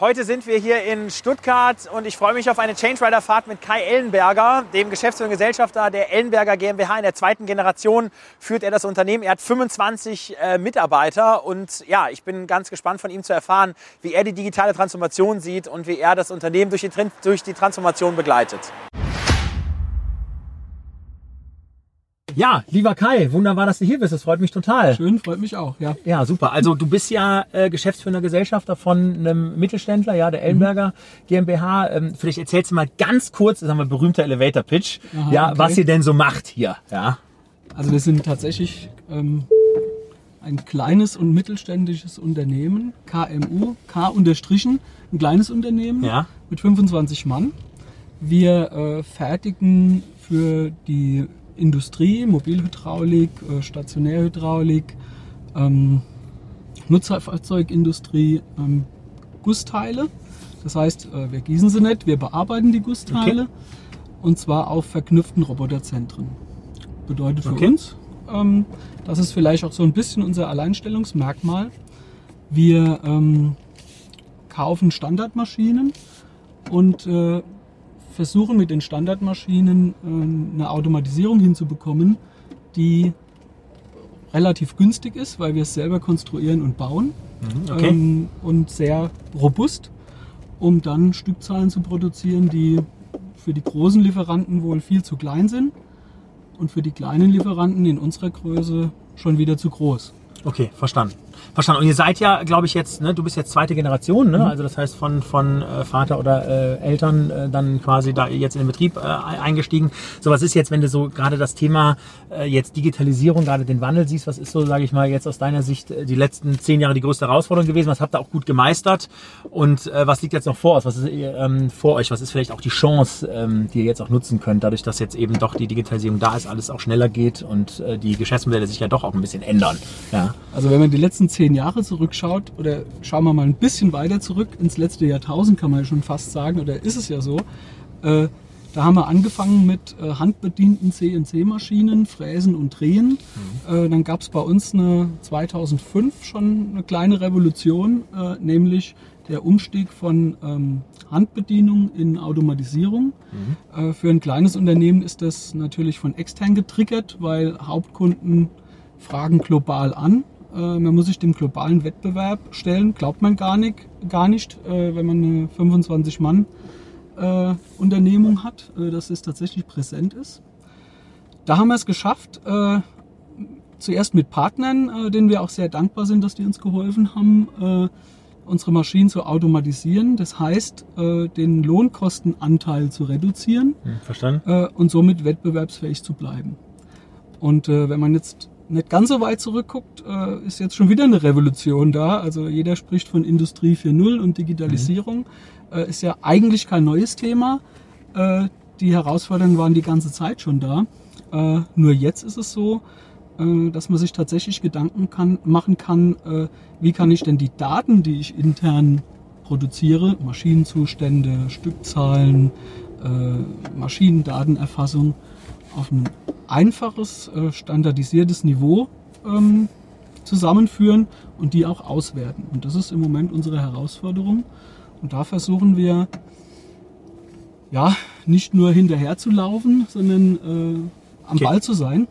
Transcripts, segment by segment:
Heute sind wir hier in Stuttgart und ich freue mich auf eine Change Rider Fahrt mit Kai Ellenberger, dem Geschäftsführenden Gesellschafter der Ellenberger GmbH. In der zweiten Generation führt er das Unternehmen. Er hat 25 äh, Mitarbeiter und ja, ich bin ganz gespannt von ihm zu erfahren, wie er die digitale Transformation sieht und wie er das Unternehmen durch die, durch die Transformation begleitet. Ja, lieber Kai, wunderbar, dass du hier bist. Das freut mich total. Schön, freut mich auch, ja. Ja, super. Also du bist ja äh, geschäftsführender Gesellschafter von einem Mittelständler, ja, der Ellenberger mhm. GmbH. Ähm, vielleicht erzählst du mal ganz kurz, das haben wir berühmter Elevator Pitch, Aha, ja, okay. was ihr denn so macht hier, ja. Also wir sind tatsächlich ähm, ein kleines und mittelständisches Unternehmen, KMU, K unterstrichen, ein kleines Unternehmen ja. mit 25 Mann. Wir äh, fertigen für die Industrie, Mobilhydraulik, äh, Stationärhydraulik, ähm, Nutzfahrzeugindustrie, ähm, Gussteile. Das heißt, äh, wir gießen sie nicht, wir bearbeiten die Gussteile okay. und zwar auf verknüpften Roboterzentren. Bedeutet für okay. uns, ähm, das ist vielleicht auch so ein bisschen unser Alleinstellungsmerkmal. Wir ähm, kaufen Standardmaschinen und äh, versuchen mit den Standardmaschinen äh, eine Automatisierung hinzubekommen, die relativ günstig ist, weil wir es selber konstruieren und bauen mhm, okay. ähm, und sehr robust, um dann Stückzahlen zu produzieren, die für die großen Lieferanten wohl viel zu klein sind und für die kleinen Lieferanten in unserer Größe schon wieder zu groß. Okay, verstanden. Verstanden. Und ihr seid ja, glaube ich, jetzt, ne, du bist jetzt zweite Generation, ne? Mhm. Also das heißt von, von äh, Vater oder äh, Eltern äh, dann quasi da jetzt in den Betrieb äh, eingestiegen. So, was ist jetzt, wenn du so gerade das Thema äh, jetzt Digitalisierung, gerade den Wandel siehst, was ist so, sage ich mal, jetzt aus deiner Sicht die letzten zehn Jahre die größte Herausforderung gewesen? Was habt ihr auch gut gemeistert? Und was liegt jetzt noch vor euch? Was ist ähm, vor euch? Was ist vielleicht auch die Chance, ähm, die ihr jetzt auch nutzen könnt, dadurch, dass jetzt eben doch die Digitalisierung da ist, alles auch schneller geht und die Geschäftsmodelle sich ja doch auch ein bisschen ändern? Ja. Also wenn man die letzten zehn Jahre zurückschaut, oder schauen wir mal ein bisschen weiter zurück, ins letzte Jahrtausend kann man schon fast sagen, oder ist es ja so, äh, da haben wir angefangen mit äh, handbedienten CNC-Maschinen, Fräsen und Drehen. Mhm. Äh, dann gab es bei uns eine 2005 schon eine kleine Revolution, äh, nämlich der Umstieg von ähm, Handbedienung in Automatisierung. Mhm. Äh, für ein kleines Unternehmen ist das natürlich von extern getriggert, weil Hauptkunden fragen global an. Äh, man muss sich dem globalen Wettbewerb stellen, glaubt man gar nicht, gar nicht äh, wenn man eine 25 Mann äh, Unternehmung hat, dass es tatsächlich präsent ist. Da haben wir es geschafft, zuerst mit Partnern, denen wir auch sehr dankbar sind, dass die uns geholfen haben, unsere Maschinen zu automatisieren. Das heißt, den Lohnkostenanteil zu reduzieren. Hm, verstanden. Und somit wettbewerbsfähig zu bleiben. Und wenn man jetzt nicht ganz so weit zurückguckt, äh, ist jetzt schon wieder eine Revolution da. Also jeder spricht von Industrie 4.0 und Digitalisierung. Mhm. Äh, ist ja eigentlich kein neues Thema. Äh, die Herausforderungen waren die ganze Zeit schon da. Nur jetzt ist es so, dass man sich tatsächlich Gedanken kann, machen kann, wie kann ich denn die Daten, die ich intern produziere, Maschinenzustände, Stückzahlen, Maschinendatenerfassung, auf ein einfaches, äh, standardisiertes Niveau ähm, zusammenführen und die auch auswerten. Und das ist im Moment unsere Herausforderung. Und da versuchen wir, ja, nicht nur hinterher zu laufen, sondern äh, am okay. Ball zu sein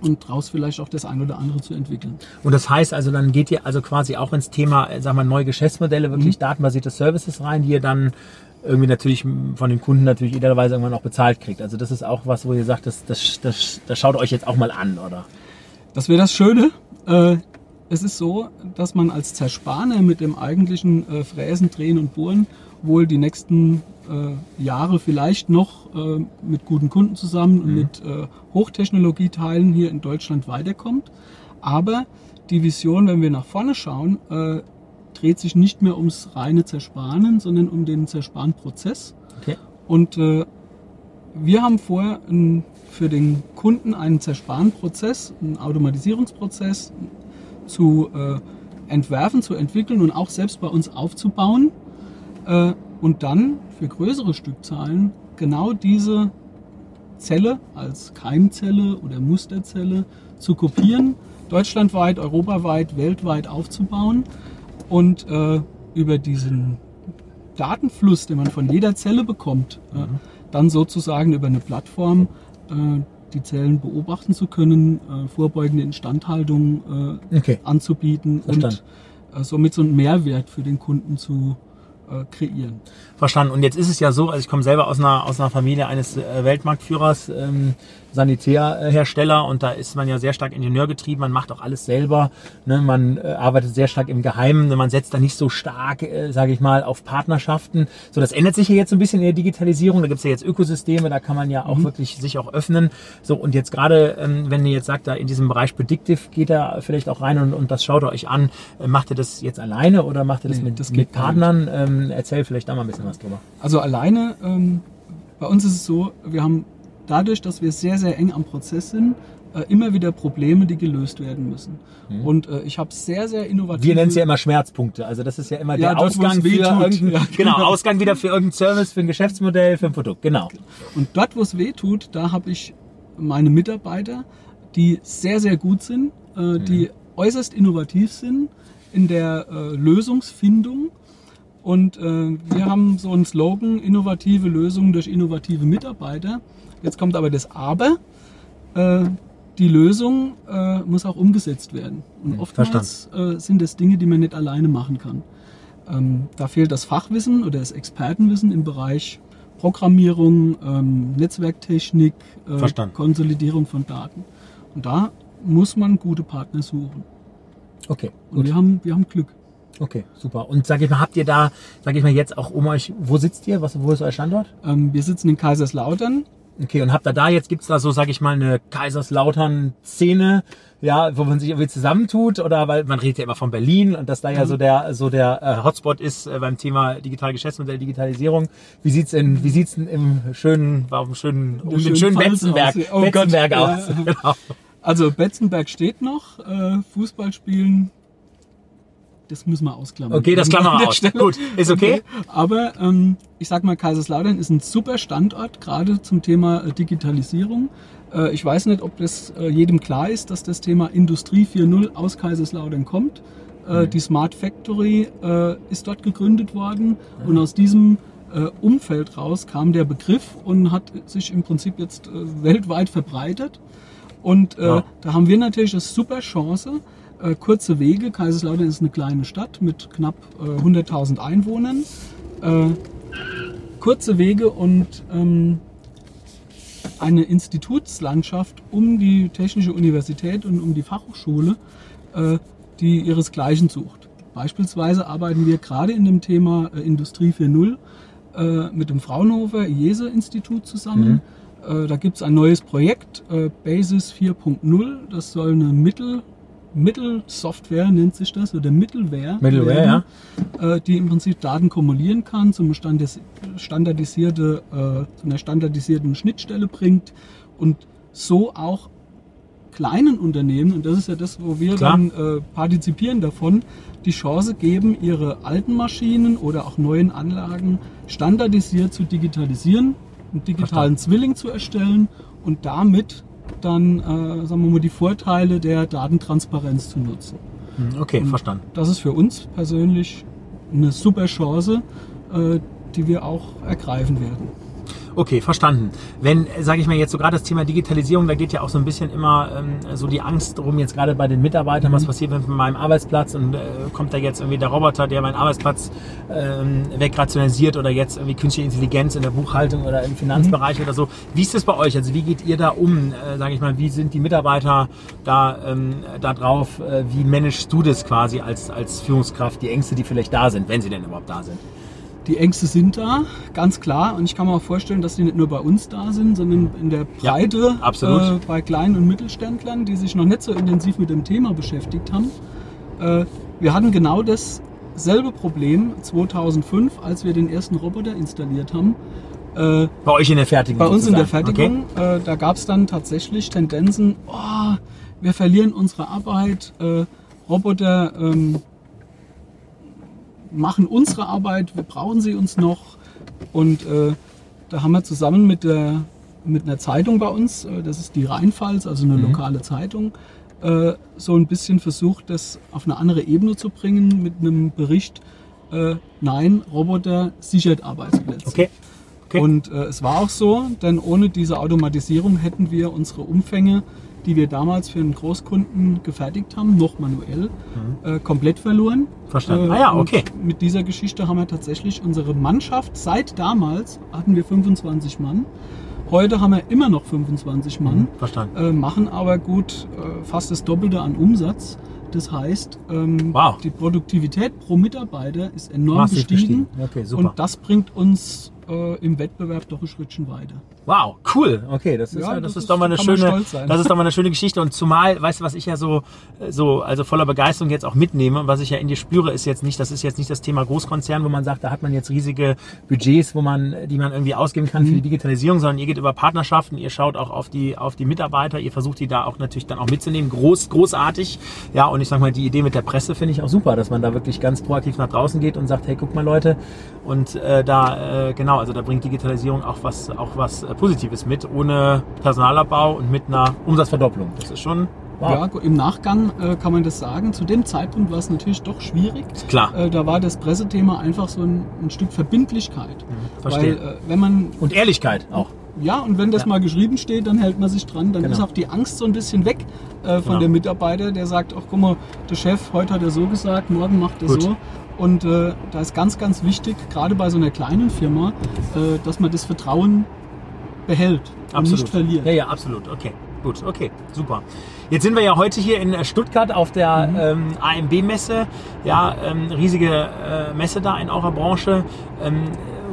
und daraus vielleicht auch das ein oder andere zu entwickeln. Und das heißt also, dann geht ihr also quasi auch ins Thema, äh, sagen wir, neue Geschäftsmodelle, wirklich mhm. datenbasierte Services rein, die ihr dann irgendwie natürlich von den Kunden natürlich idealerweise irgendwann auch bezahlt kriegt. Also das ist auch was, wo ihr sagt, das, das, das, das schaut euch jetzt auch mal an, oder? Das wäre das Schöne. Äh, es ist so, dass man als Zerspaner mit dem eigentlichen äh, Fräsen, Drehen und Bohren wohl die nächsten äh, Jahre vielleicht noch mit guten Kunden zusammen und mhm. mit Hochtechnologieteilen hier in Deutschland weiterkommt. Aber die Vision, wenn wir nach vorne schauen, dreht sich nicht mehr ums reine Zersparen, sondern um den Zersparenprozess. Okay. Und äh, wir haben vor, ein für den Kunden einen zersparen Prozess, einen Automatisierungsprozess zu äh, entwerfen, zu entwickeln und auch selbst bei uns aufzubauen äh, und dann für größere Stückzahlen genau diese Zelle als Keimzelle oder Musterzelle zu kopieren, deutschlandweit, europaweit, weltweit aufzubauen und äh, über diesen Datenfluss, den man von jeder Zelle bekommt, äh, mhm. dann sozusagen über eine Plattform äh, die Zellen beobachten zu können, äh, vorbeugende Instandhaltung äh, okay. anzubieten Verstand. und somit so einen Mehrwert für den Kunden zu kreieren. Verstanden. Und jetzt ist es ja so, also ich komme selber aus einer, aus einer Familie eines äh, Weltmarktführers, ähm, Sanitärhersteller und da ist man ja sehr stark ingenieurgetrieben, man macht auch alles selber, ne? man äh, arbeitet sehr stark im Geheimen, man setzt da nicht so stark, äh, sage ich mal, auf Partnerschaften. So, das ändert sich ja jetzt so ein bisschen in der Digitalisierung, da gibt's ja jetzt Ökosysteme, da kann man ja auch mhm. wirklich sich auch öffnen. So, und jetzt gerade, ähm, wenn ihr jetzt sagt, da in diesem Bereich Predictive geht da vielleicht auch rein und, und das schaut ihr euch an, äh, macht ihr das jetzt alleine oder macht ihr das nee, mit, das mit Partnern? Ähm, erzähl vielleicht da mal ein bisschen was drüber. Also alleine, ähm, bei uns ist es so, wir haben dadurch, dass wir sehr, sehr eng am Prozess sind, äh, immer wieder Probleme, die gelöst werden müssen. Mhm. Und äh, ich habe sehr, sehr innovativ. Wir nennen es ja immer Schmerzpunkte. Also das ist ja immer ja, der Ausgang für irgendein, ja, genau. genau, Ausgang wieder für irgendein Service, für ein Geschäftsmodell, für ein Produkt. Genau. Und dort, wo es weh tut, da habe ich meine Mitarbeiter, die sehr, sehr gut sind, äh, mhm. die äußerst innovativ sind in der äh, Lösungsfindung und äh, wir haben so einen Slogan, innovative Lösungen durch innovative Mitarbeiter. Jetzt kommt aber das Aber. Äh, die Lösung äh, muss auch umgesetzt werden. Und oftmals äh, sind das Dinge, die man nicht alleine machen kann. Ähm, da fehlt das Fachwissen oder das Expertenwissen im Bereich Programmierung, ähm, Netzwerktechnik, äh, Konsolidierung von Daten. Und da muss man gute Partner suchen. Okay. Und wir haben, wir haben Glück. Okay, super. Und sag ich mal, habt ihr da, sag ich mal jetzt auch um euch, wo sitzt ihr? Was, wo ist euer Standort? Ähm, wir sitzen in Kaiserslautern. Okay, und habt ihr da jetzt, gibt's da so, sag ich mal, eine Kaiserslautern-Szene, ja, wo man sich irgendwie zusammentut? Oder weil man redet ja immer von Berlin und dass da ja mhm. so der, so der äh, Hotspot ist äh, beim Thema digitale Geschäftsmodell, Digitalisierung. Wie sieht's in, wie sieht's denn im schönen, warum schönen, um den schönen Betzenberg, aus. Oh Betzenberg Gott, aus? Ja. Genau. Also Betzenberg steht noch, äh, Fußball spielen das müssen wir ausklammern. Okay, das klammern wir aus. Stelle. Gut, ist okay. okay. Aber ähm, ich sag mal, Kaiserslautern ist ein super Standort, gerade zum Thema äh, Digitalisierung. Äh, ich weiß nicht, ob das äh, jedem klar ist, dass das Thema Industrie 4.0 aus Kaiserslautern kommt. Äh, mhm. Die Smart Factory äh, ist dort gegründet worden mhm. und aus diesem äh, Umfeld raus kam der Begriff und hat sich im Prinzip jetzt weltweit verbreitet. Und ja. da haben wir natürlich eine super Chance, äh, kurze Wege. Kaiserslautern ist eine kleine Stadt mit knapp äh, 100.000 Einwohnern. Äh, kurze Wege und ähm, eine Institutslandschaft um die Technische Universität und um die Fachhochschule, äh, die ihresgleichen sucht. Beispielsweise arbeiten wir gerade in dem Thema äh, Industrie 4.0 äh, mit dem Fraunhofer IESE-Institut zusammen. Mhm. Da gibt es ein neues Projekt, Basis 4.0. Das soll eine Mittel- Mittelsoftware nennt sich das oder Mittelware, Middleware werden, ja. Äh, die im Prinzip Daten kumulieren kann, zum standardisierte, äh, zu einer standardisierten Schnittstelle bringt und so auch kleinen Unternehmen, und das ist ja das, wo wir Klar. dann äh, partizipieren davon, die Chance geben, ihre alten Maschinen oder auch neuen Anlagen standardisiert zu digitalisieren, einen digitalen Verstanden. Zwilling zu erstellen und damit dann, äh, sagen wir mal, die Vorteile der Datentransparenz zu nutzen. Hm, okay, Und verstanden. Das ist für uns persönlich eine super Chance, äh, die wir auch ergreifen werden. Okay, verstanden. Wenn, sage ich mal jetzt so gerade das Thema Digitalisierung, da geht ja auch so ein bisschen immer ähm, so die Angst drum, jetzt gerade bei den Mitarbeitern, mhm. was passiert mit meinem Arbeitsplatz und äh, kommt da jetzt irgendwie der Roboter, der meinen Arbeitsplatz ähm, wegrationalisiert oder jetzt irgendwie künstliche Intelligenz in der Buchhaltung oder im Finanzbereich mhm. oder so. Wie ist das bei euch? Also wie geht ihr da um? Äh, sage ich mal, wie sind die Mitarbeiter da, ähm, da drauf? Äh, wie managst du das quasi als, als Führungskraft, die Ängste, die vielleicht da sind, wenn sie denn überhaupt da sind? Die Ängste sind da, ganz klar. Und ich kann mir auch vorstellen, dass die nicht nur bei uns da sind, sondern in der Breite ja, äh, bei Klein- und Mittelständlern, die sich noch nicht so intensiv mit dem Thema beschäftigt haben. Äh, wir hatten genau dasselbe Problem 2005, als wir den ersten Roboter installiert haben. Äh, Bei euch in der Fertigung? bei uns in der sozusagen. Fertigung, äh, da gab es dann tatsächlich Tendenzen, oh, wir verlieren unsere Arbeit, äh, Roboter ähm, machen unsere Arbeit, wir brauchen sie uns noch. Und äh, da haben wir zusammen mit, der, mit einer Zeitung bei uns, äh, das ist die Rheinpfalz, also eine lokale Zeitung, äh, so ein bisschen versucht, das auf eine andere Ebene zu bringen mit einem Bericht, äh, nein, Roboter sichert Arbeitsplätze. Okay. okay. Und äh, es war auch so, denn ohne diese Automatisierung hätten wir unsere Umfänge, die wir damals für einen Großkunden gefertigt haben, noch manuell, äh, komplett verloren. Mhm. Verstanden. Äh, Ah ja, okay. Mit dieser Geschichte haben wir tatsächlich unsere Mannschaft, seit damals hatten wir 25 Mann. Heute haben wir immer noch 25 Mann, Verstanden. äh, machen aber gut äh, fast das Doppelte an Umsatz. Das heißt, ähm, Wow. die Produktivität pro Mitarbeiter ist enorm Massiv gestiegen. gestiegen. Okay, super. Und das bringt uns äh, im Wettbewerb doch ein Schrittchen weiter. Wow, cool. Okay, das ist, Ja, das das ist doch mal eine schöne, das ist doch mal eine schöne Geschichte. Und zumal, weißt du, was ich ja so, so, also voller Begeisterung jetzt auch mitnehme, und was ich ja in dir spüre, ist jetzt nicht, das ist jetzt nicht das Thema Großkonzern, wo man sagt, da hat man jetzt riesige Budgets, wo man, die man irgendwie ausgeben kann für Mhm. die Digitalisierung, sondern ihr geht über Partnerschaften, ihr schaut auch auf die, auf die Mitarbeiter, ihr versucht die da auch natürlich dann auch mitzunehmen. Groß, großartig. Ja, und ich sag mal, die Idee mit der Presse finde ich auch super, dass man da wirklich ganz proaktiv nach draußen geht und sagt, hey, guck mal Leute, und äh, da, äh, genau, also da bringt Digitalisierung auch was, auch was äh, Positives mit, ohne Personalabbau und mit einer Umsatzverdopplung. Das ist schon, wow. Ja, im Nachgang äh, kann man das sagen. Zu dem Zeitpunkt war es natürlich doch schwierig. Klar. Äh, da war das Pressethema einfach so ein, ein Stück Verbindlichkeit. Mhm, verstehe. Weil äh, wenn man Und Ehrlichkeit auch. Ja, und wenn das Ja. mal geschrieben steht, dann hält man sich dran. Dann Genau. ist auch die Angst so ein bisschen weg äh, von Genau. dem Mitarbeiter, der sagt, ach guck mal, der Chef, heute hat er so gesagt, morgen macht er Gut. so. Und äh, da ist ganz, ganz wichtig, gerade bei so einer kleinen Firma, äh, dass man das Vertrauen behält und nicht verliert. Ja, ja, absolut. Okay, gut, okay, super. Jetzt sind wir ja heute hier in äh, Stuttgart auf der Mhm. ähm, AMB-Messe. Ja, ähm, riesige äh, Messe da in eurer Branche. Ähm,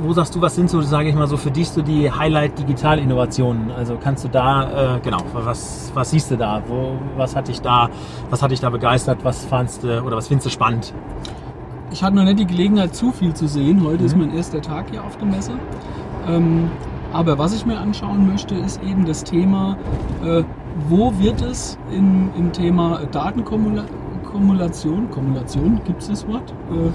wo sagst du, was sind so, sage ich mal so, für dich so die Highlight-Digital-Innovationen? Also kannst du da, äh, genau, was, was siehst du da? Wo, was hat dich da, was hat dich da begeistert? Was fandst du oder was findest du spannend? Ich hatte noch nicht die Gelegenheit, zu viel zu sehen. Heute ist Mhm. mein erster Tag hier auf der Messe. Ähm, aber was ich mir anschauen möchte, ist eben das Thema, äh, wo wird es in, im Thema Datenkumulation, Kumulation, gibt es das Wort? Äh,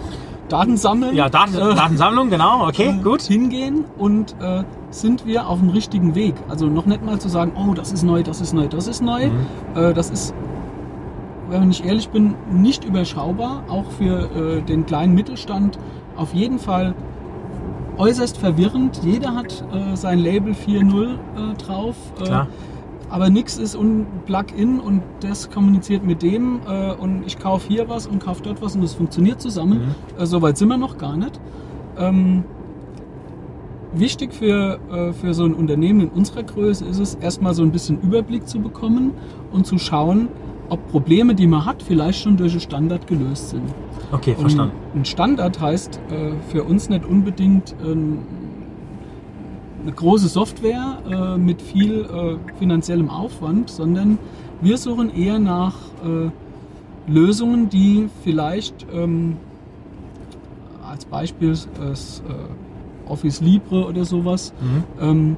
Datensammeln? Ja, Daten, Äh, Datensammlung, genau, okay, äh, gut. hingehen und äh, sind wir auf dem richtigen Weg. Also noch nicht mal zu sagen, oh, das ist neu, das ist neu, das ist neu. Mhm. Äh, das ist, wenn ich ehrlich bin, nicht überschaubar, auch für äh, den kleinen Mittelstand auf jeden Fall äußerst verwirrend. Jeder hat äh, sein Label 4.0 äh, drauf. Klar. Aber nichts ist un Plug-in und das kommuniziert mit dem äh, und ich kaufe hier was und kaufe dort was und das funktioniert zusammen. Mhm. Äh, Soweit sind wir noch gar nicht. Ähm, wichtig für, äh, für so ein Unternehmen in unserer Größe ist es, erstmal so ein bisschen Überblick zu bekommen und zu schauen, ob Probleme, die man hat, vielleicht schon durch einen Standard gelöst sind. Okay, Und verstanden. Ein Standard heißt äh, für uns nicht unbedingt eine große Software äh, mit viel äh, finanziellem Aufwand, sondern wir suchen eher nach äh, Lösungen, die vielleicht ähm, als Beispiel das äh, Office Libre oder sowas Mhm. ähm,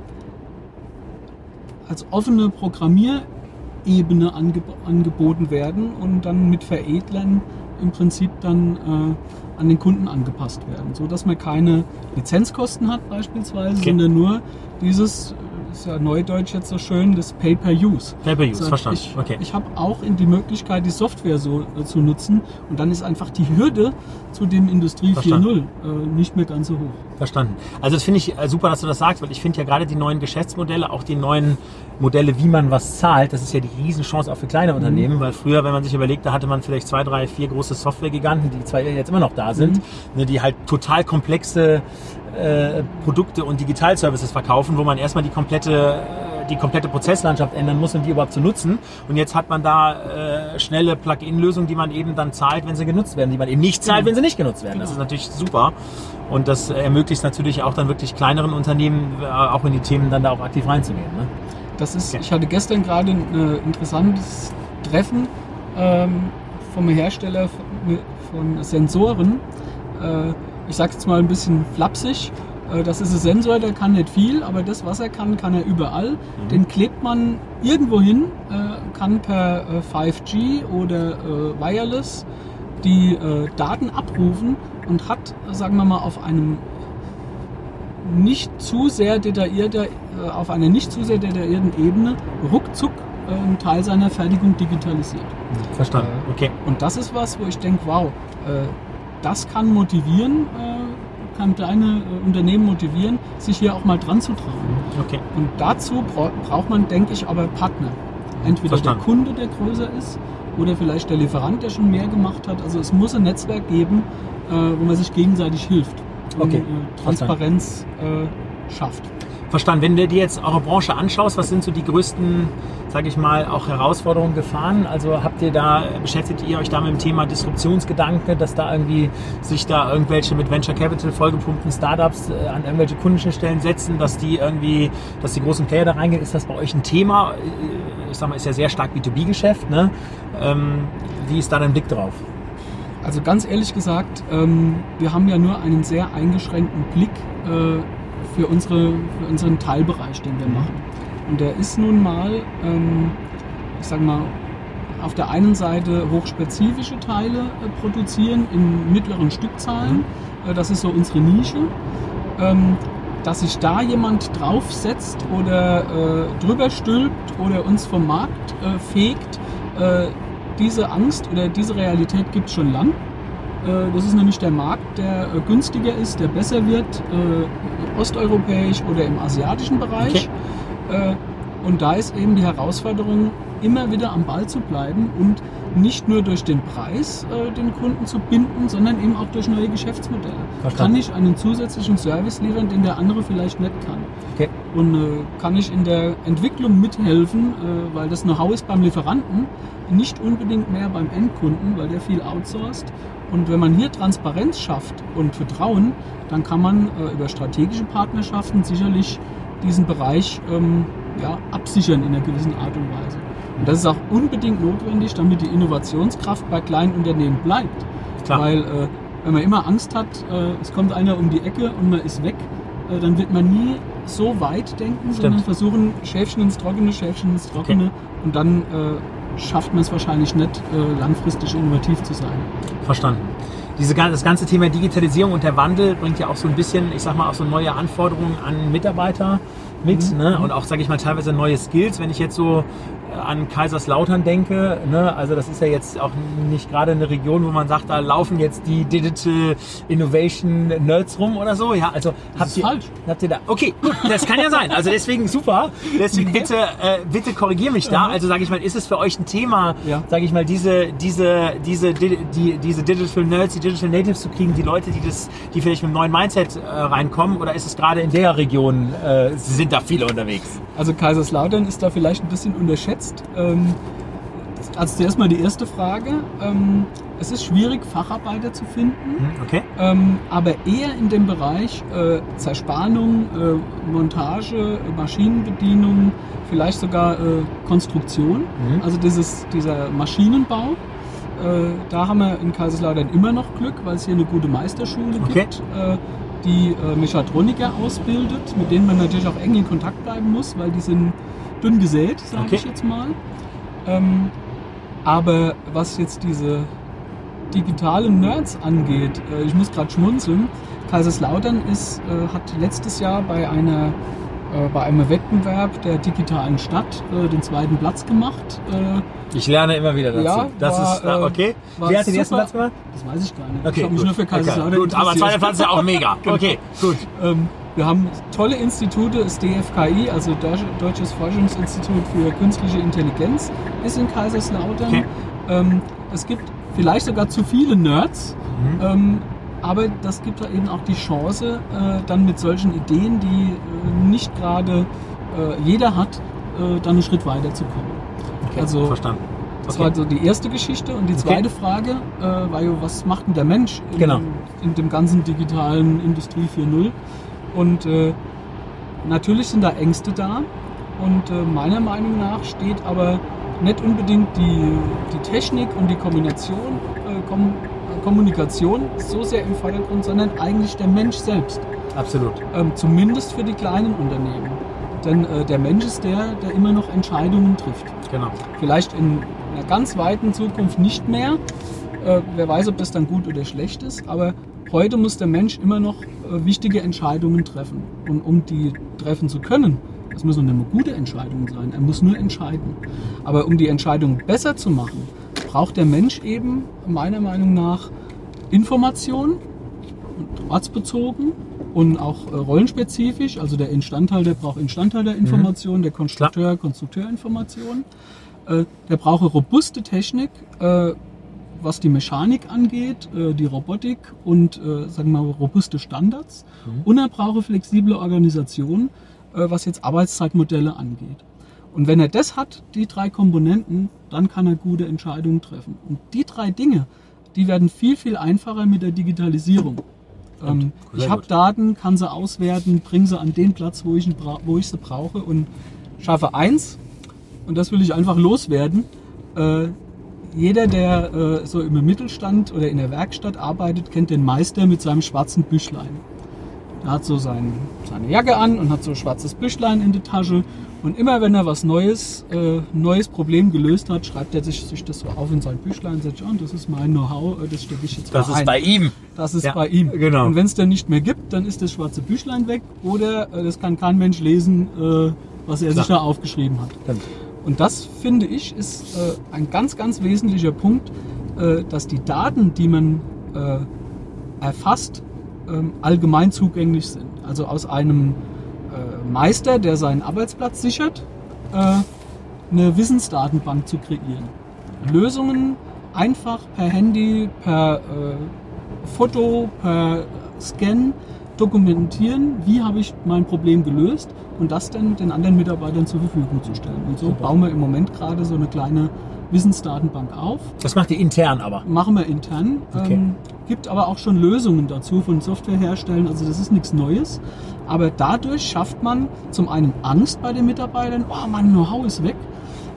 als offene Programmierebene angeb angeboten werden und dann mit Veredlern im Prinzip dann äh, an den Kunden angepasst werden, so dass man keine Lizenzkosten hat beispielsweise, Okay. sondern nur dieses ist ja neudeutsch jetzt so schön, das Pay-per-Use. Pay-per-use, Sagt, verstanden. Ich, okay. ich habe auch in die Möglichkeit, die Software so äh, zu nutzen und dann ist einfach die Hürde zu dem Industrie 4.0 Verstanden. äh, nicht mehr ganz so hoch. Verstanden. Also das finde ich äh, super, dass du das sagst, weil ich finde ja gerade die neuen Geschäftsmodelle, auch die neuen Modelle, wie man was zahlt, das ist ja die Riesenchance auch für kleine Unternehmen, weil früher, wenn man sich überlegt, da hatte man vielleicht zwei, drei, vier große Software-Giganten, die zwei jetzt immer noch da sind, Mhm. ne, die halt total komplexe äh, Produkte und Digitalservices verkaufen, wo man erstmal die komplette äh, die komplette Prozesslandschaft ändern muss, um die überhaupt zu nutzen. Und jetzt hat man da äh, schnelle Plug-in-Lösungen, die man eben dann zahlt, wenn sie genutzt werden, die man eben nicht zahlt, wenn sie nicht genutzt werden. Das ist Genau. natürlich super. Und das ermöglicht natürlich auch dann wirklich kleineren Unternehmen, äh, auch in die Themen dann da auch aktiv reinzugehen. Ne? Das ist, Okay. ich hatte gestern gerade ein interessantes Treffen ähm, vom Hersteller von, von Sensoren. Äh, ich sage jetzt mal ein bisschen flapsig. Äh, Das ist ein Sensor, der kann nicht viel, aber das, was er kann, kann er überall. Den klebt man irgendwo hin, äh, kann per äh, 5G oder äh, Wireless die Daten abrufen und hat, sagen wir mal, auf einem nicht zu sehr detaillierter, auf einer nicht zu sehr detaillierten Ebene ruckzuck einen Teil seiner Fertigung digitalisiert. Verstanden. Okay. Und das ist was, wo ich denke, wow, das kann motivieren, äh, kann kleine äh, Unternehmen motivieren, sich hier auch mal dran zu trauen. Okay. Und dazu bra braucht man, denke ich, aber Partner. Entweder Verstanden. der Kunde, der größer ist, oder vielleicht der Lieferant, der schon mehr gemacht hat. Also es muss ein Netzwerk geben, äh, wo man sich gegenseitig hilft und Okay. Transparenz äh, schafft. Verstanden. Wenn du dir jetzt eure Branche anschaust, was sind so die größten, sage ich mal, auch Herausforderungen, Gefahren? Also habt ihr da, beschäftigt ihr euch da mit dem Thema Disruptionsgedanke, dass da irgendwie sich da irgendwelche mit Venture Capital vollgepumpten Startups äh, an irgendwelche Kundenstellen setzen, dass die irgendwie, dass die großen Player da reingehen? Ist das bei euch ein Thema? Äh, Ich sag mal, ist ja sehr stark B2B-Geschäft, ne? Ähm, wie ist da dein Blick drauf? Also ganz ehrlich gesagt, ähm, wir haben ja nur einen sehr eingeschränkten Blick äh, für, unsere, für unseren Teilbereich, den wir machen. Und der ist nun mal, ähm, ich sage mal, auf der einen Seite hochspezifische Teile äh, produzieren in mittleren Stückzahlen. Äh, das ist so unsere Nische. Ähm, dass sich da jemand draufsetzt oder äh, drüber stülpt oder uns vom Markt äh, fegt, äh, diese Angst oder diese Realität gibt es schon lang. Äh, Das ist nämlich der Markt, der äh, günstiger ist, der besser wird, äh, osteuropäisch oder im asiatischen Bereich. Äh, Und da ist eben die Herausforderung, immer wieder am Ball zu bleiben und nicht nur durch den Preis äh, den Kunden zu binden, sondern eben auch durch neue Geschäftsmodelle. Verstanden. Kann ich einen zusätzlichen Service liefern, den der andere vielleicht nicht kann? Okay. Und äh, kann ich in der Entwicklung mithelfen, äh, weil das Know-how ist beim Lieferanten, nicht unbedingt mehr beim Endkunden, weil der viel outsourced. Und wenn man hier Transparenz schafft und Vertrauen, dann kann man äh, über strategische Partnerschaften sicherlich diesen Bereich ähm, ja, absichern in einer gewissen Art und Weise. Und das ist auch unbedingt notwendig, damit die Innovationskraft bei kleinen Unternehmen bleibt. Klar. Weil äh, wenn man immer Angst hat, äh, es kommt einer um die Ecke und man ist weg, äh, dann wird man nie so weit denken, sondern versuchen Schäfchen ins Trockene, Schäfchen ins Trockene und dann äh, schafft man es wahrscheinlich nicht, äh, langfristig innovativ zu sein. Verstanden. Diese, das ganze Thema Digitalisierung und der Wandel bringt ja auch so ein bisschen, ich sag mal, auch so neue Anforderungen an Mitarbeiter mit ne? und auch, sage ich mal, teilweise neue Skills. Wenn ich jetzt so an Kaiserslautern denke, ne? also das ist ja jetzt auch nicht gerade eine Region, wo man sagt, da laufen jetzt die Digital Innovation Nerds rum oder so. Ja, also habt ist ihr, falsch. habt ihr da? Okay, gut, das kann ja sein. Also deswegen super. Deswegen bitte, äh, bitte korrigier mich da. Also sage ich mal, ist es für euch ein Thema, Ja. sage ich mal, diese, diese, diese, di- die, diese Digital Nerds, die Digital Natives zu kriegen, die Leute, die das, die vielleicht mit einem neuen Mindset äh, reinkommen, oder ist es gerade in der Region, äh, sind da viele unterwegs? Also Kaiserslautern ist da vielleicht ein bisschen unterschätzt. Ähm, also zuerst mal die erste Frage. Ähm, es ist schwierig, Facharbeiter zu finden. Hm, okay. Ähm, aber eher in dem Bereich äh, Zerspannung, äh, Montage, Maschinenbedienung, vielleicht sogar äh, Konstruktion, Mhm. also dieses, dieser Maschinenbau. Äh, da haben wir in Kaiserslautern immer noch Glück, weil es hier eine gute Meisterschule Okay. gibt, äh, die äh, Mechatroniker ausbildet, mit denen man natürlich auch eng in Kontakt bleiben muss, weil die sind dünn gesät, sage Okay. ich jetzt mal. Ähm, aber was jetzt diese digitalen Nerds angeht, äh, ich muss gerade schmunzeln. Kaiserslautern ist, äh, hat letztes Jahr bei einer äh, bei einem Wettbewerb der digitalen Stadt äh, den zweiten Platz gemacht. Äh, Ich lerne immer wieder dazu. Ja, das war, ist, äh, okay. Wer hat den ersten. Platz gemacht? das weiß ich gar nicht. Okay, ich habe mich nur für Kaiserslautern okay, gut, aber zweiter Platz ist ja auch mega. Okay, gut. Ähm, wir haben tolle Institute, das DFKI, also Deutsche- Deutsches Forschungsinstitut für Künstliche Intelligenz, ist in Kaiserslautern. Okay. Ähm, es gibt vielleicht sogar zu viele Nerds, Mhm. ähm, aber das gibt da eben auch die Chance, äh, dann mit solchen Ideen, die äh, nicht gerade äh, jeder hat, äh, dann einen Schritt weiter zu kommen. Okay, Also verstanden. das Okay. war so die erste Geschichte. Und die Okay. zweite Frage äh, war ja, was macht denn der Mensch in, Genau. in dem ganzen digitalen Industrie 4.0? Und äh, natürlich sind da Ängste da. Und äh, meiner Meinung nach steht aber nicht unbedingt die, die Technik und die Kombination, äh, Kom Kommunikation so sehr im Vordergrund, sondern eigentlich der Mensch selbst. Absolut. ähm, zumindest für die kleinen Unternehmen. Denn äh, der Mensch ist der, der immer noch Entscheidungen trifft. Genau. Vielleicht in einer ganz weiten Zukunft nicht mehr. Äh, wer weiß, ob das dann gut oder schlecht ist. Aber heute muss der Mensch immer noch wichtige Entscheidungen treffen. Und um die treffen zu können, das müssen nicht nur gute Entscheidungen sein. Er muss nur entscheiden. Aber um die Entscheidung besser zu machen, braucht der Mensch eben meiner Meinung nach Information, und ortsbezogen und auch äh, rollenspezifisch. Also der Instandhalter braucht Instandhalterinformationen, der Konstrukteur Konstrukteurinformationen. Äh, der braucht eine robuste Technik, äh, was die Mechanik angeht, äh, die Robotik und äh, sagen wir mal robuste Standards. Und er braucht eine flexible Organisation, äh, was jetzt Arbeitszeitmodelle angeht. Und wenn er das hat, die drei Komponenten, dann kann er gute Entscheidungen treffen. Und die drei Dinge, die werden viel, viel einfacher mit der Digitalisierung. Ähm, ich habe. Daten, kann sie auswerten, bringe sie an den Platz, wo ich, wo ich sie brauche und schaffe eins, und das will ich einfach loswerden. Äh, jeder, der äh, so im Mittelstand oder in der Werkstatt arbeitet, kennt den Meister mit seinem schwarzen Büchlein. Er hat so sein, seine Jacke an und hat so ein schwarzes Büchlein in der Tasche. Und immer wenn er was Neues, äh, neues Problem gelöst hat, schreibt er sich, sich das so auf in sein Büchlein und sagt, ja, das ist mein Know-how, äh, das stecke ich jetzt Das mal ist ein. bei ihm. Das ist Ja, bei ihm. genau. Und wenn es dann nicht mehr gibt, dann ist das schwarze Büchlein weg oder äh, das kann kein Mensch lesen, äh, was er sich da Klar. aufgeschrieben hat. Stimmt. Und das finde ich ist äh, ein ganz, ganz wesentlicher Punkt, äh, dass die Daten, die man äh, erfasst, ähm, allgemein zugänglich sind. Also aus einem äh, Meister, der seinen Arbeitsplatz sichert, äh, eine Wissensdatenbank zu kreieren. Lösungen einfach per Handy, per äh, Foto, per Scan dokumentieren, wie habe ich mein Problem gelöst und das dann den anderen Mitarbeitern zur Verfügung zu stellen. Und so Super. bauen wir im Moment gerade so eine kleine Wissensdatenbank auf. Das macht ihr intern aber. Machen wir intern. Okay. Ähm, gibt aber auch schon Lösungen dazu von Softwareherstellern. Also das ist nichts Neues. Aber dadurch schafft man zum einen Angst bei den Mitarbeitern. Oh, mein Know-how ist weg.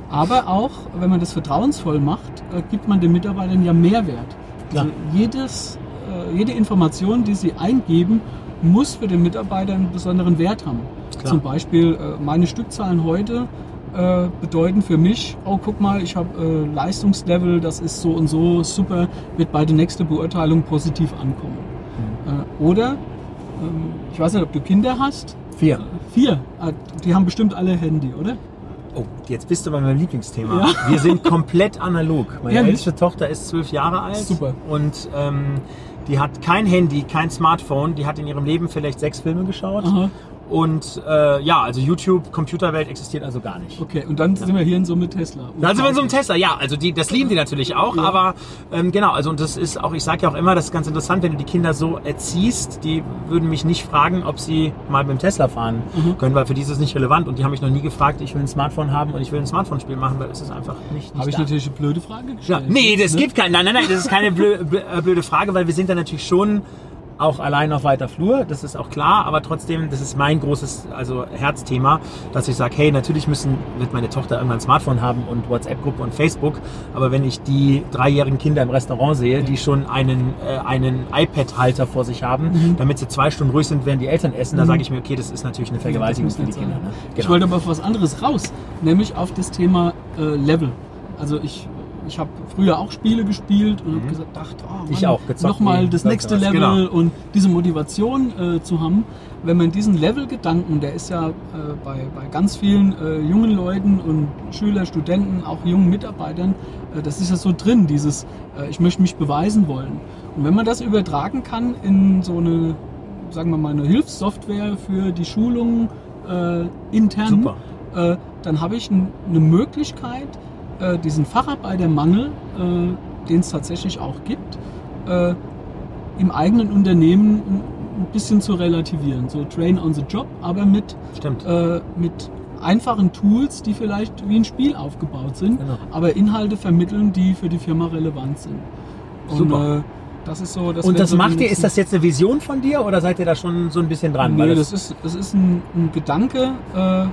Aber auch, wenn man das vertrauensvoll macht, äh, gibt man den Mitarbeitern ja Mehrwert. Also jedes, äh, jede Information, die sie eingeben, muss für den Mitarbeiter einen besonderen Wert haben. Klar. Zum Beispiel äh, meine Stückzahlen heute äh, bedeuten für mich, oh guck mal, ich habe äh, Leistungslevel, das ist so und so super, wird bei der nächsten Beurteilung positiv ankommen. Äh, oder, ähm, ich weiß nicht, ob du Kinder hast. Vier. Vier. Äh, die haben bestimmt alle Handy, oder? Oh, jetzt bist du bei meinem Lieblingsthema. Ja. Wir sind komplett analog. Meine Ehrlich? älteste Tochter ist zwölf Jahre alt. Super. Und ähm, die hat kein Handy, kein Smartphone. Die hat in ihrem Leben vielleicht sechs Filme geschaut. Aha. Und äh, ja, also YouTube, Computerwelt existiert also gar nicht. Okay, und dann sind wir hier in so mit Tesla. Da sind wir in so einem Tesla, ja, also die, das lieben die natürlich auch, Ja. aber ähm, genau, also und das ist auch, ich sage ja auch immer, das ist ganz interessant, wenn du die Kinder so erziehst, die würden mich nicht fragen, ob sie mal mit dem Tesla fahren Mhm. können, weil für die ist es nicht relevant und die haben mich noch nie gefragt, ich will ein Smartphone haben und ich will ein Smartphone-Spiel machen, weil es ist einfach nicht, nicht Habe ich natürlich eine blöde Frage Ja, gestellt. nee, das Ne? gibt kein, nein, nein, nein, das ist keine äh, blöde Frage, weil wir sind da natürlich schon auch allein auf weiter Flur, das ist auch klar, aber trotzdem, das ist mein großes also Herzthema, dass ich sage, hey, natürlich müssen, wird meine Tochter irgendwann ein Smartphone haben und WhatsApp-Gruppe und Facebook, aber wenn ich die dreijährigen Kinder im Restaurant sehe, die schon einen, äh, einen iPad-Halter vor sich haben, Mhm. damit sie zwei Stunden ruhig sind, während die Eltern essen, da sage ich mir, okay, das ist natürlich eine Vergewaltigung für die Kinder. sein. Ne? Ich wollte aber auf was anderes raus, nämlich auf das Thema äh, Level. Also ich, ich habe früher auch Spiele gespielt und habe gesagt, dachte, oh Mhm. Ich auch, nochmal das nächste was. Level Genau. und diese Motivation äh, zu haben. Wenn man diesen Level-Gedanken, der ist ja äh, bei, bei ganz vielen äh, jungen Leuten und Schüler, Studenten, auch jungen Mitarbeitern, äh, das ist ja so drin, dieses, äh, ich möchte mich beweisen wollen. Und wenn man das übertragen kann in so eine, sagen wir mal, eine Hilfssoftware für die Schulung äh, intern, dann habe ich eine Möglichkeit, äh, diesen Facharbeitermangel, äh, den es tatsächlich auch gibt, äh, im eigenen Unternehmen ein bisschen zu relativieren. So Train on the Job, aber mit, äh, mit einfachen Tools, die vielleicht wie ein Spiel aufgebaut sind, Genau. aber Inhalte vermitteln, die für die Firma relevant sind. Und, Super. Äh, das so, das Und das so macht ihr, ist das jetzt eine Vision von dir oder seid ihr da schon so ein bisschen dran? Nee, Weil das ist, das ist ein, ein Gedanke, äh,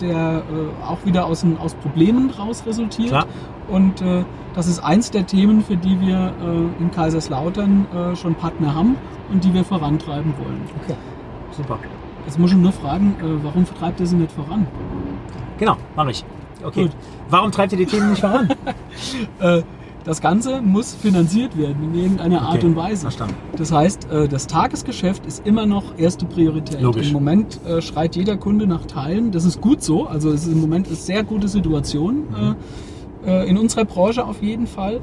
der äh, auch wieder aus, aus Problemen raus resultiert. Klar. Und äh, das ist eins der Themen, für die wir äh, in Kaiserslautern äh, schon Partner haben und die wir vorantreiben wollen. Okay. super. Jetzt muss ich nur fragen, äh, warum vertreibt ihr sie nicht voran? Genau, mache ich. Okay. Gut. Warum treibt ihr die Themen nicht voran? Das Ganze muss finanziert werden in irgendeiner Art Okay, und Weise. verstanden. Das heißt, äh, das Tagesgeschäft ist immer noch erste Priorität. Logisch. Im Moment äh, schreit jeder Kunde nach Teilen. Das ist gut so. Also es ist im Moment eine sehr gute Situation. Mhm. Äh, in unserer Branche auf jeden Fall.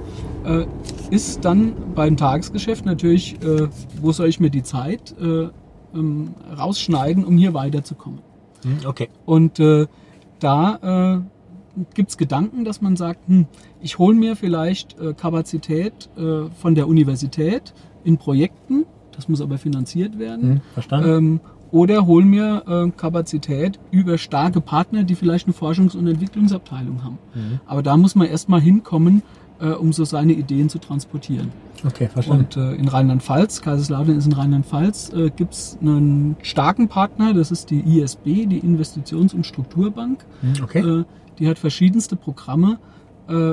Ist dann beim Tagesgeschäft natürlich, wo soll ich mir die Zeit äh, ähm, rausschneiden, um hier weiterzukommen. Hm, Okay. Und da äh, gibt es Gedanken, dass man sagt, hm, ich hole mir vielleicht äh, Kapazität äh, von der Universität in Projekten, das muss aber finanziert werden, Hm, verstanden? ähm, oder hole mir äh, Kapazität über starke Partner, die vielleicht eine Forschungs- und Entwicklungsabteilung haben. Mhm. Aber da muss man erstmal hinkommen, äh, um so seine Ideen zu transportieren. Okay, verstanden. Und äh, in Rheinland-Pfalz, Kaiserslautern ist in Rheinland-Pfalz, äh, gibt es einen starken Partner, das ist die ISB, die Investitions- und Strukturbank. Hm, okay. Äh, die hat verschiedenste Programme,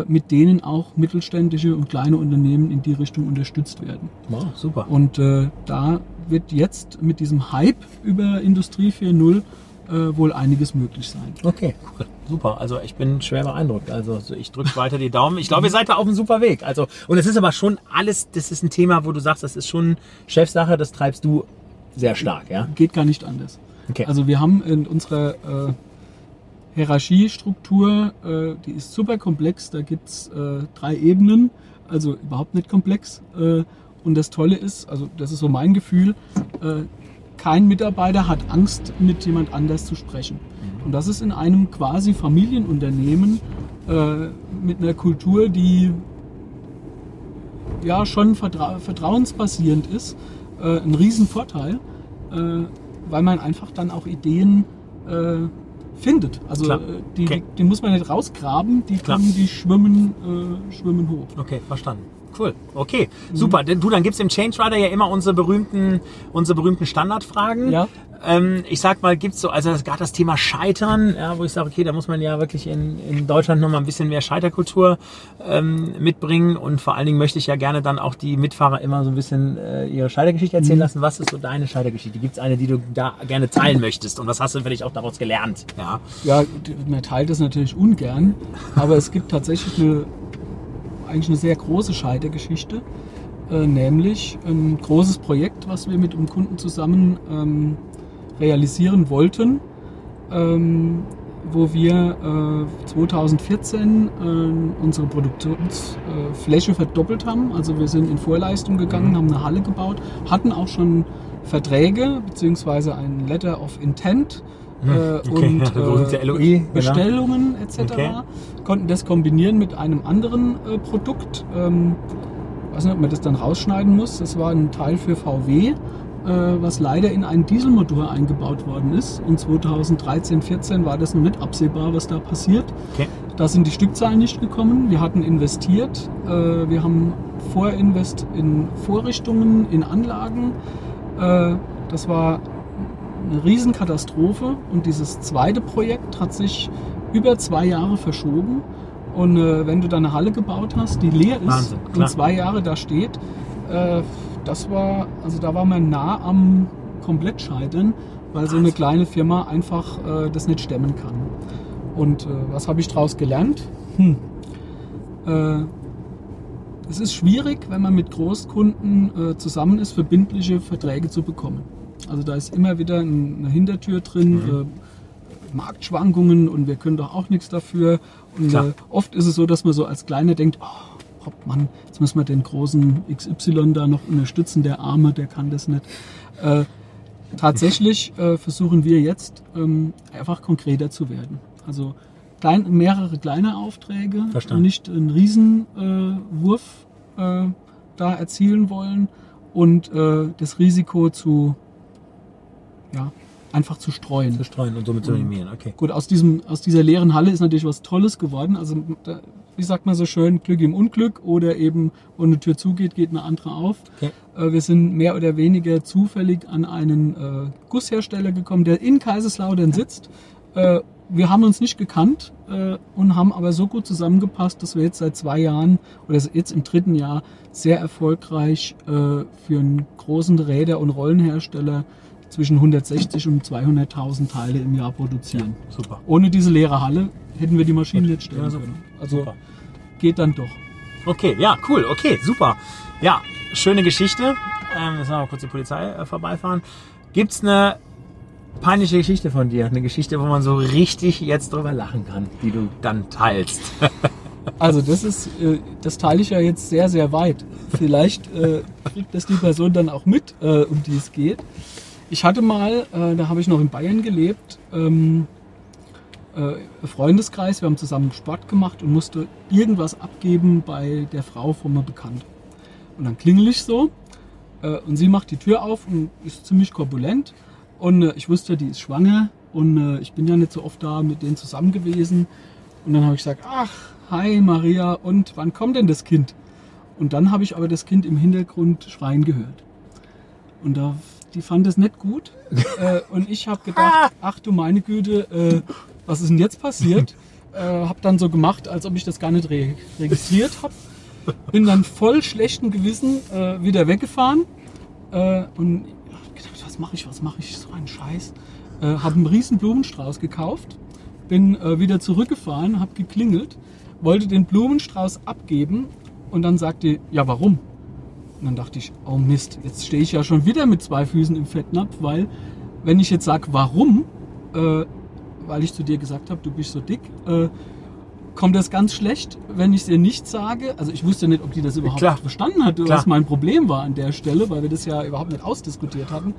mit denen auch mittelständische und kleine Unternehmen in die Richtung unterstützt werden. wow, super. Und äh, da wird jetzt mit diesem Hype über Industrie 4.0 äh, wohl einiges möglich sein. Okay, cool. Super. Also ich bin schwer beeindruckt. Also so, ich drücke weiter die Daumen. Ich glaube, ihr seid da auf einem super Weg. Also, und es ist aber schon alles, das ist ein Thema, wo du sagst, das ist schon Chefsache, das treibst du sehr stark, ja? Geht gar nicht anders. Okay. Also wir haben in unserer äh, Hierarchiestruktur, äh, die ist super komplex, da gibt es äh, drei Ebenen, also überhaupt nicht komplex. Äh, und das Tolle ist, also das ist so mein Gefühl, äh, kein Mitarbeiter hat Angst, mit jemand anders zu sprechen. Und das ist in einem quasi Familienunternehmen äh, mit einer Kultur, die ja schon vertra vertrauensbasierend ist, äh, ein Riesenvorteil, weil man einfach dann auch Ideen findet. Also Klar. äh, die, Okay. die, die muss man nicht rausgraben, die Klar. kommen, die schwimmen, äh, schwimmen hoch. Okay, verstanden. Cool. Okay, super. Denn du, dann gibt's im Change Rider ja immer unsere berühmten, unsere berühmten Standardfragen. Ja. Ähm, ich sag mal, gibt's so, also gerade das Thema Scheitern, ja, wo ich sage, okay, da muss man ja wirklich in, in Deutschland nochmal ein bisschen mehr Scheiterkultur ähm, mitbringen und vor allen Dingen möchte ich ja gerne dann auch die Mitfahrer immer so ein bisschen äh, ihre Scheitergeschichte erzählen lassen. Was ist so deine Scheitergeschichte? Gibt's eine, die du da gerne teilen möchtest? Und was hast du vielleicht auch daraus gelernt? Ja. Ja, man teilt das natürlich ungern, aber es gibt tatsächlich eine, eigentlich eine sehr große Scheitergeschichte, äh, nämlich ein großes Projekt, was wir mit einem Kunden zusammen ähm, realisieren wollten, ähm, wo wir äh, 2014 äh, unsere Produktionsfläche verdoppelt haben. Also wir sind in Vorleistung gegangen, Mhm. haben eine Halle gebaut, hatten auch schon Verträge beziehungsweise ein Letter of Intent äh, Hm, okay, und berühmte äh, LOI, genau. Bestellungen etc. Okay. Konnten das kombinieren mit einem anderen äh, Produkt. Ähm, weiß nicht, ob man das dann rausschneiden muss. Das war ein Teil für VW, äh, was leider in einen Dieselmotor eingebaut worden ist. Und 2013, 14 war das noch nicht absehbar, was da passiert. Okay. Da sind die Stückzahlen nicht gekommen. Wir hatten investiert. Äh, wir haben vorinvest in Vorrichtungen, in Anlagen. Äh, das war eine Riesenkatastrophe. Und dieses zweite Projekt hat sich über zwei Jahre verschoben. Und äh, wenn du da eine Halle gebaut hast, die leer ist Wahnsinn, und zwei Jahre da steht, äh, das war, also da war man nah am Komplettscheitern, weil so eine kleine Firma einfach äh, das nicht stemmen kann. Und äh, was habe ich daraus gelernt? Hm. Äh, es ist schwierig, wenn man mit Großkunden äh, zusammen ist, verbindliche Verträge zu bekommen. Also da ist immer wieder ein- eine Hintertür drin, äh, Marktschwankungen und wir können doch auch nichts dafür. Und äh, oft ist es so, dass man so als Kleiner denkt, oh, Hauptmann, jetzt müssen wir den großen XY da noch unterstützen, der Arme, der kann das nicht. Äh, tatsächlich äh, versuchen wir jetzt ähm, einfach konkreter zu werden. Also klein, mehrere kleine Aufträge, Verstanden. nicht einen Riesenwurf äh, äh, da erzielen wollen und äh, das Risiko zu ja, einfach zu streuen. Zu streuen und somit zu minimieren. Okay. Gut, aus, diesem, aus dieser leeren Halle ist natürlich was Tolles geworden. Also, da, wie sagt man so schön, Glück im Unglück oder eben, wo eine Tür zugeht, geht eine andere auf. Okay. Äh, wir sind mehr oder weniger zufällig an einen äh, Gusshersteller gekommen, der in Kaiserslautern sitzt. Äh, wir haben uns nicht gekannt äh, und haben aber so gut zusammengepasst, dass wir jetzt seit zwei Jahren oder jetzt im dritten Jahr sehr erfolgreich äh, für einen großen Räder- und Rollenhersteller zwischen 160 und 200.000 Teile im Jahr produzieren. Super. Ohne diese leere Halle hätten wir die Maschinen nicht stellen können. Also Super. geht dann doch. Okay, ja, cool, okay, super. Ja, schöne Geschichte. Ähm, jetzt mal kurz die Polizei äh, vorbeifahren. Gibt's eine peinliche Geschichte von dir? Eine Geschichte, wo man so richtig jetzt drüber lachen kann, die du dann teilst. Also das ist, äh, das teile ich ja jetzt sehr, sehr weit. Vielleicht äh, kriegt das die Person dann auch mit, äh, um die es geht. Ich hatte mal, äh, da habe ich noch in Bayern gelebt, ähm, äh, Freundeskreis, wir haben zusammen Sport gemacht und musste irgendwas abgeben bei der Frau von mir bekannt. Und dann klingel ich so äh, und sie macht die Tür auf und ist ziemlich korpulent. Und äh, ich wusste, die ist schwanger und äh, ich bin ja nicht so oft da mit denen zusammen gewesen. Und dann habe ich gesagt, ach, hi Maria, und wann kommt denn das Kind? Und dann habe ich aber das Kind im Hintergrund schreien gehört. Und da, die fand es nicht gut. äh, und ich habe gedacht, ach du meine Güte, äh, was ist denn jetzt passiert? Äh, habe dann so gemacht, als ob ich das gar nicht re registriert habe. Bin dann voll schlechten Gewissen äh, wieder weggefahren äh, und gedacht, was mache ich, was mache ich, so ein Scheiß. Äh, habe einen riesen Blumenstrauß gekauft, bin äh, wieder zurückgefahren, habe geklingelt, wollte den Blumenstrauß abgeben und dann sagte, ja warum? Und dann dachte ich, oh Mist, jetzt stehe ich ja schon wieder mit zwei Füßen im Fettnapf, weil wenn ich jetzt sage, warum, äh, weil ich zu dir gesagt habe, du bist so dick, äh, kommt das ganz schlecht, wenn ich dir nicht sage. Also ich wusste nicht, ob die das überhaupt Klar. verstanden hat, Klar. was mein Problem war an der Stelle, weil wir das ja überhaupt nicht ausdiskutiert hatten.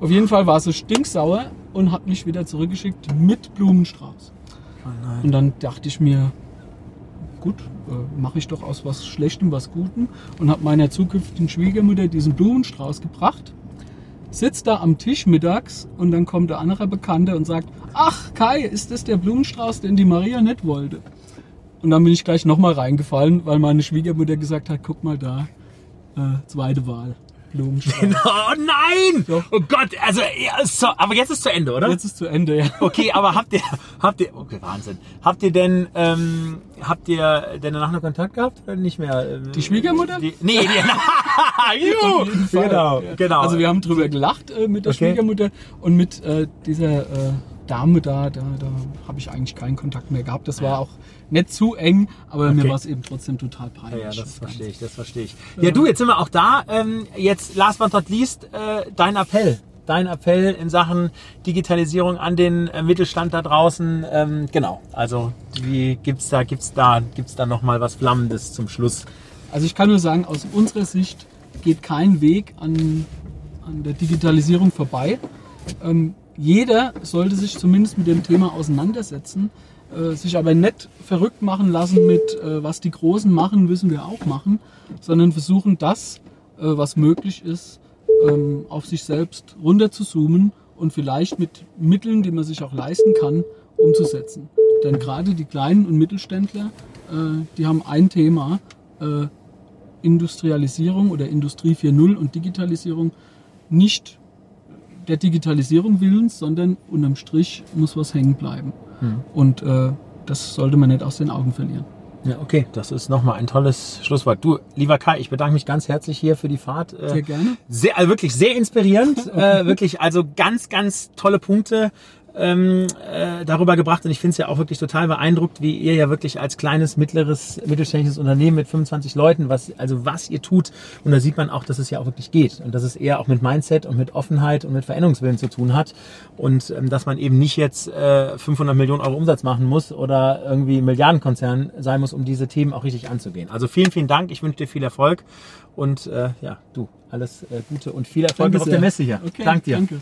Auf jeden Fall war sie stinksauer und hat mich wieder zurückgeschickt mit Blumenstrauß. Oh. Und dann dachte ich mir, gut, äh, mache ich doch aus was Schlechtem was Gutem und habe meiner zukünftigen Schwiegermutter diesen Blumenstrauß gebracht. Sitzt da am Tisch mittags und dann kommt der andere Bekannte und sagt, ach Kai, ist das der Blumenstrauß, den die Maria nicht wollte? Und dann bin ich gleich nochmal reingefallen, weil meine Schwiegermutter gesagt hat, guck mal da, äh, zweite Wahl, Blumenstrauß. Oh nein! Doch. Oh Gott, also, so, aber jetzt ist zu Ende, oder? Jetzt ist zu Ende, ja. Okay, aber habt ihr, habt ihr, okay, Wahnsinn. Habt ihr denn, ähm, habt ihr denn danach noch Kontakt gehabt? Oder Nicht mehr? ähm, Die Schwiegermutter? Die, nee, die, Juhu, genau, genau. Also wir haben drüber gelacht äh, mit der Okay. Schwiegermutter und mit äh, dieser äh, Dame da, da, da habe ich eigentlich keinen Kontakt mehr gehabt. Das war auch nicht zu eng, aber mir Okay. war es eben trotzdem total peinlich. Ja, ja, das verstehe ich, das verstehe ich. Ja, du, jetzt sind wir auch da. Ähm, jetzt, last but not least, äh, dein Appell. Dein Appell in Sachen Digitalisierung an den äh, Mittelstand da draußen. Ähm, genau. Also, wie gibt's da, gibt's da, gibt's da noch mal was Flammendes zum Schluss? Also ich kann nur sagen, aus unserer Sicht geht kein Weg an, an der Digitalisierung vorbei. Ähm, jeder sollte sich zumindest mit dem Thema auseinandersetzen, äh, sich aber nicht verrückt machen lassen mit, äh, was die Großen machen, müssen wir auch machen, sondern versuchen das, äh, was möglich ist, ähm, auf sich selbst runter zu zoomen und vielleicht mit Mitteln, die man sich auch leisten kann, umzusetzen. Denn gerade die kleinen und Mittelständler, äh, die haben ein Thema, äh, Industrialisierung oder Industrie 4.0 und Digitalisierung nicht der Digitalisierung willens, sondern unterm Strich muss was hängen bleiben. Und äh, das sollte man nicht aus den Augen verlieren. Ja, okay, das ist nochmal ein tolles Schlusswort. Du, lieber Kai, ich bedanke mich ganz herzlich hier für die Fahrt. Äh, Sehr gerne. Sehr, also wirklich sehr inspirierend. äh, wirklich, also ganz, ganz tolle Punkte ähm, äh, darüber gebracht. Und ich finde es ja auch wirklich total beeindruckt, wie ihr ja wirklich als kleines, mittleres, mittelständisches Unternehmen mit 25 Leuten, was, also was ihr tut. Und da sieht man auch, dass es ja auch wirklich geht. Und dass es eher auch mit Mindset und mit Offenheit und mit Veränderungswillen zu tun hat. Und ähm, dass man eben nicht jetzt äh, 500 Millionen Euro Umsatz machen muss oder irgendwie Milliardenkonzern sein muss, um diese Themen auch richtig anzugehen. Also vielen, vielen Dank. Ich wünsche dir viel Erfolg. Und äh, ja, du, alles äh, Gute und viel Erfolg Danke auf der. Messe hier. Okay, Dank dir. Danke.